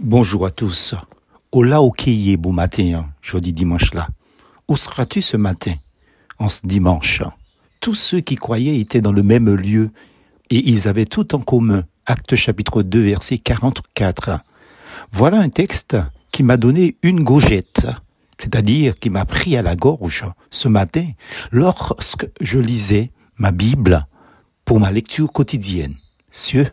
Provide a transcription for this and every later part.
Bonjour à tous. Ola Okeye, beau matin, jeudi dimanche là. Où seras-tu ce matin, en ce dimanche? Tous ceux qui croyaient étaient dans le même lieu et ils avaient tout en commun. Acte chapitre 2, verset 44. Voilà un texte qui m'a donné une gaugette, c'est-à-dire qui m'a pris à la gorge ce matin lorsque je lisais ma Bible pour ma lecture quotidienne. Cieux,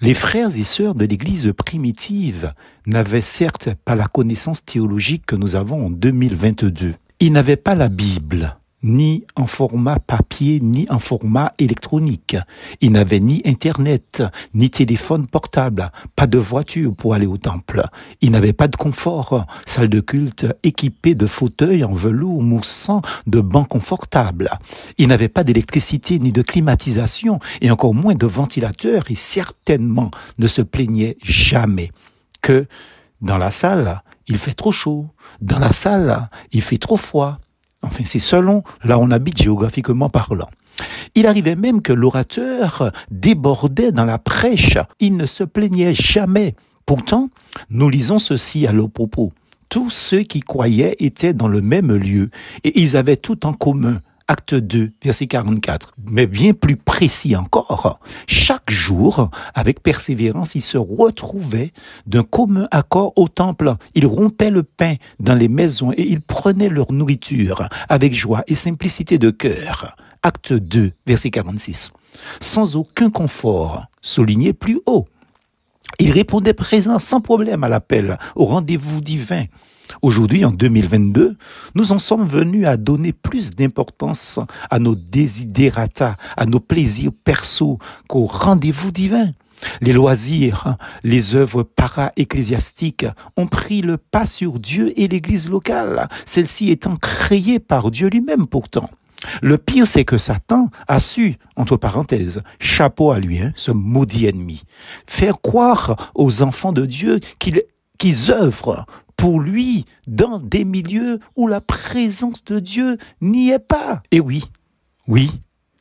les frères et sœurs de l'Église primitive n'avaient certes pas la connaissance théologique que nous avons en 2022. Ils n'avaient pas la Bible, ni en format papier, ni en format électronique. Ils n'avaient ni Internet, ni téléphone portable, pas de voiture pour aller au temple. Ils n'avaient pas de confort, salle de culte équipée de fauteuils en velours moussant, de bancs confortables. Ils n'avaient pas d'électricité ni de climatisation, et encore moins de ventilateur, et certainement ne se plaignaient jamais que dans la salle, il fait trop chaud. Dans la salle, il fait trop froid. Enfin, c'est selon là où on habite géographiquement parlant. Il arrivait même que l'orateur débordait dans la prêche. Il ne se plaignait jamais. Pourtant, nous lisons ceci à propos. Tous ceux qui croyaient étaient dans le même lieu et ils avaient tout en commun. Acte 2, verset 44. Mais bien plus précis encore, chaque jour, avec persévérance, ils se retrouvaient d'un commun accord au temple. Ils rompaient le pain dans les maisons et ils prenaient leur nourriture avec joie et simplicité de cœur. Acte 2, verset 46. Sans aucun confort, souligné plus haut. Ils répondaient présents sans problème à l'appel, au rendez-vous divin. Aujourd'hui, en 2022, nous en sommes venus à donner plus d'importance à nos désidérata, à nos plaisirs perso qu'au rendez-vous divin. Les loisirs, les œuvres para-ecclésiastiques ont pris le pas sur Dieu et l'Église locale, celle-ci étant créée par Dieu lui-même pourtant. Le pire, c'est que Satan a su, entre parenthèses, chapeau à lui, hein, ce maudit ennemi, faire croire aux enfants de Dieu qu'ils œuvrent pour lui dans des milieux où la présence de Dieu n'y est pas. Et oui, oui,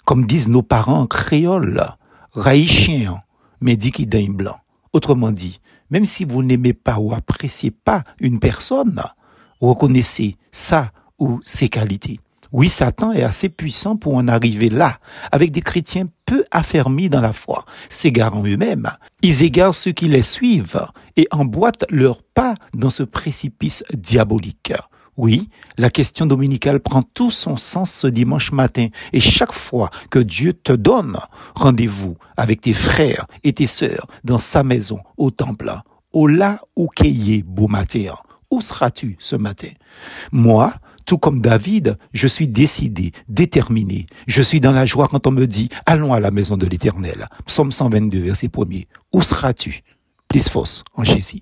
comme disent nos parents créoles, raïchien, mais dit blanc. Autrement dit, même si vous n'aimez pas ou appréciez pas une personne, reconnaissez sa ou ses qualités. Oui, Satan est assez puissant pour en arriver là, avec des chrétiens peu affermis dans la foi, s'égarant eux-mêmes. Ils égarent ceux qui les suivent et emboîtent leurs pas dans ce précipice diabolique. Oui, la question dominicale prend tout son sens ce dimanche matin et chaque fois que Dieu te donne rendez-vous avec tes frères et tes sœurs dans sa maison au temple, au la ou beau matin, où seras-tu ce matin? Moi, tout comme David, je suis décidé, déterminé. Je suis dans la joie quand on me dit, allons à la maison de l'éternel. Psaume 122, verset 1er. Où seras-tu? Plus fausse en Jésus.